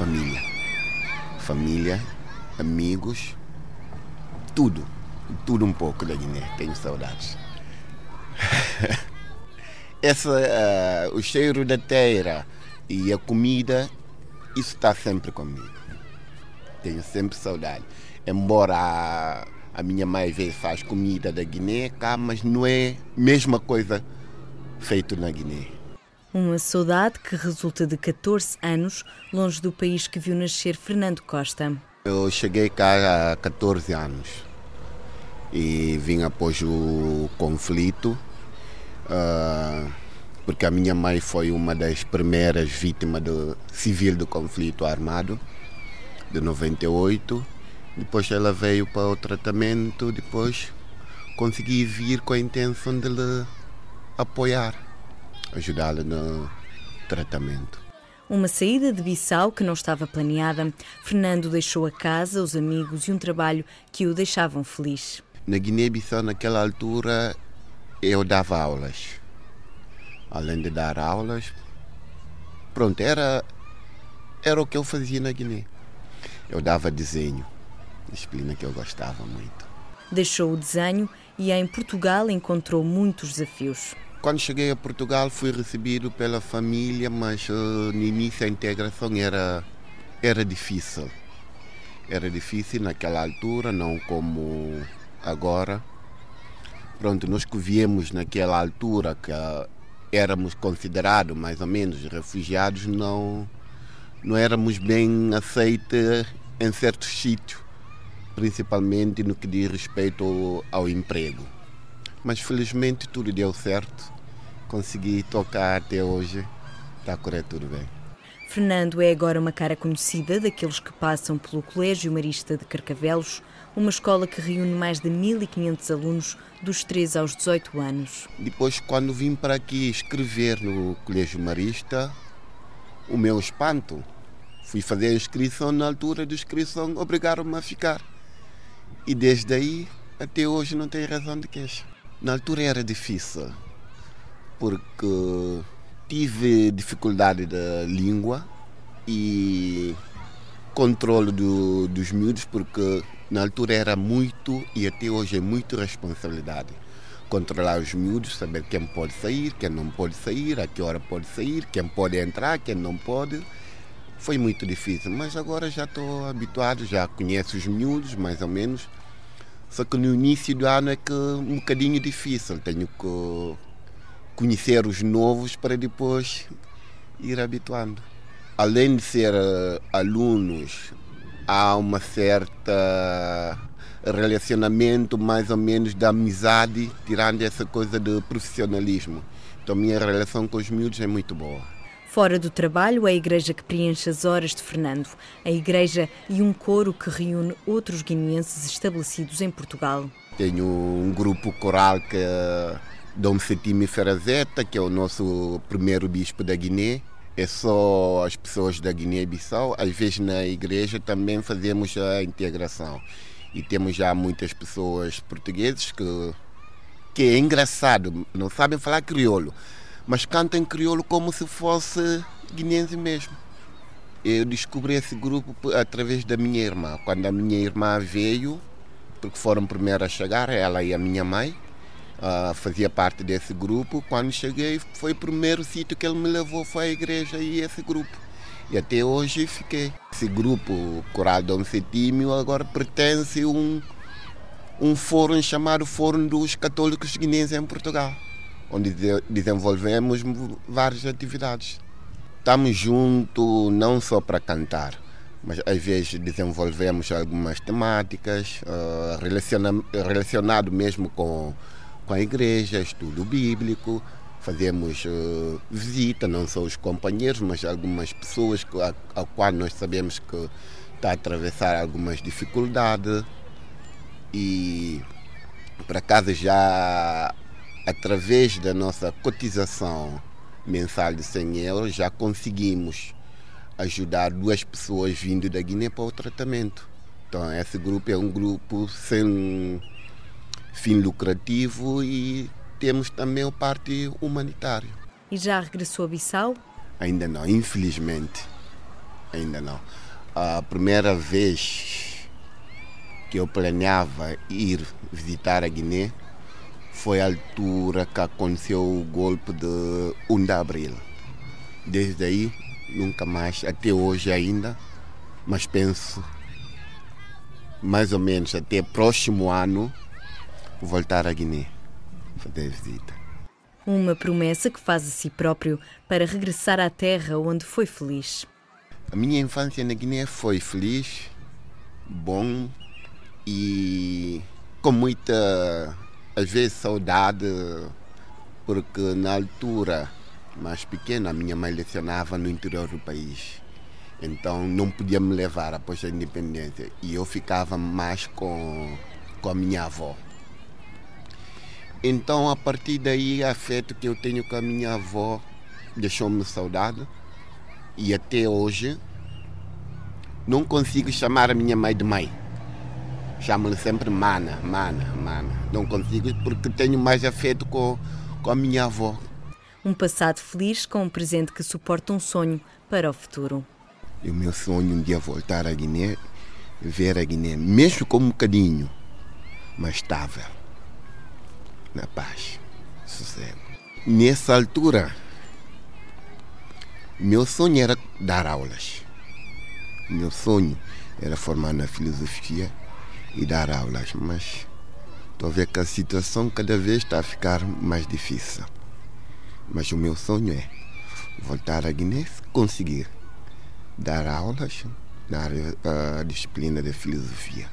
família. Família, amigos, tudo. Tudo um pouco da Guiné. Tenho saudades. Essa, uh, o cheiro da terra e a comida, isso está sempre comigo. Tenho sempre saudade. Embora a, a minha mãe vê faz comida da Guiné cá, mas não é a mesma coisa feito na Guiné. Uma saudade que resulta de 14 anos longe do país que viu nascer Fernando Costa. Eu cheguei cá há 14 anos e vim após o conflito, uh, porque a minha mãe foi uma das primeiras vítimas do civil do conflito armado de 98. Depois ela veio para o tratamento, depois consegui vir com a intenção de lhe apoiar, ajudá-la no tratamento. Uma saída de Bissau que não estava planeada. Fernando deixou a casa, os amigos e um trabalho que o deixavam feliz. Na Guiné-Bissau, naquela altura, eu dava aulas. Além de dar aulas, pronto, era, era o que eu fazia na Guiné. Eu dava desenho, disciplina que eu gostava muito. Deixou o desenho e em Portugal encontrou muitos desafios. Quando cheguei a Portugal fui recebido pela família, mas uh, no início a integração era, era difícil. Era difícil naquela altura, não como agora. Pronto, nós que viemos naquela altura, que uh, éramos considerados mais ou menos refugiados, não, não éramos bem aceitos em certos sítios, principalmente no que diz respeito ao, ao emprego. Mas felizmente tudo deu certo. Consegui tocar até hoje. Está a correr tudo bem. Fernando é agora uma cara conhecida daqueles que passam pelo Colégio Marista de Carcavelos, uma escola que reúne mais de 1.500 alunos dos 13 aos 18 anos. Depois, quando vim para aqui escrever no Colégio Marista, o meu espanto, fui fazer a inscrição, na altura da inscrição obrigaram-me a ficar. E desde aí até hoje não tenho razão de queixa. Na altura era difícil, porque tive dificuldade da língua e controle do, dos miúdos, porque na altura era muito e até hoje é muito responsabilidade. Controlar os miúdos, saber quem pode sair, quem não pode sair, a que hora pode sair, quem pode entrar, quem não pode. Foi muito difícil, mas agora já estou habituado, já conheço os miúdos mais ou menos só que no início do ano é que um bocadinho difícil. Tenho que conhecer os novos para depois ir habituando. Além de ser uh, alunos, há uma certa relacionamento mais ou menos de amizade, tirando essa coisa de profissionalismo. Então minha relação com os miúdos é muito boa. Fora do trabalho, a igreja que preenche as horas de Fernando, a igreja e um coro que reúne outros guineenses estabelecidos em Portugal. Tenho um grupo coral que Dom Setime Ferazeta, que é o nosso primeiro bispo da Guiné. É só as pessoas da Guiné-Bissau. Às vezes na igreja também fazemos a integração. E temos já muitas pessoas portugueses que, que é engraçado, não sabem falar crioulo mas canta em crioulo como se fosse guineense mesmo. Eu descobri esse grupo através da minha irmã. Quando a minha irmã veio, porque foram primeiro a chegar, ela e a minha mãe, uh, fazia parte desse grupo. Quando cheguei, foi o primeiro sítio que ele me levou, foi a igreja e esse grupo. E até hoje fiquei. Esse grupo, Coral Dom Setímio, agora pertence a um, um fórum chamado Fórum dos Católicos Guineenses em Portugal onde desenvolvemos várias atividades. Estamos juntos não só para cantar, mas às vezes desenvolvemos algumas temáticas uh, relaciona relacionado mesmo com, com a igreja, estudo bíblico, fazemos uh, visita, não só os companheiros, mas algumas pessoas a, a qual nós sabemos que está a atravessar algumas dificuldades e para casa já através da nossa cotização mensal de 100 euros, já conseguimos ajudar duas pessoas vindo da Guiné para o tratamento. Então, esse grupo é um grupo sem fim lucrativo e temos também a parte humanitária. E já regressou a Bissau? Ainda não, infelizmente. ainda não. A primeira vez que eu planeava ir visitar a Guiné foi a altura que aconteceu o golpe de 1 de abril. Desde aí, nunca mais, até hoje ainda, mas penso mais ou menos até próximo ano voltar a Guiné, fazer visita. Uma promessa que faz a si próprio para regressar à terra onde foi feliz. A minha infância na Guiné foi feliz, bom e com muita, às vezes, saudade, porque na altura mais pequena a minha mãe lecionava no interior do país. Então não podia me levar após a independência e eu ficava mais com, com a minha avó. Então, a partir daí, o afeto que eu tenho com a minha avó deixou-me saudade. E até hoje, não consigo chamar a minha mãe de mãe. Chamo-lhe sempre mana, mana, mana. Não consigo porque tenho mais afeto com, com a minha avó. Um passado feliz com um presente que suporta um sonho para o futuro. E o meu sonho um dia voltar à Guiné, ver a Guiné, mesmo com um bocadinho, mas estável na paz, sossego. Nessa altura, meu sonho era dar aulas. Meu sonho era formar na filosofia e dar aulas, mas estou a ver que a situação cada vez está a ficar mais difícil. Mas o meu sonho é voltar a Guiné se conseguir dar aulas na área, a disciplina de filosofia.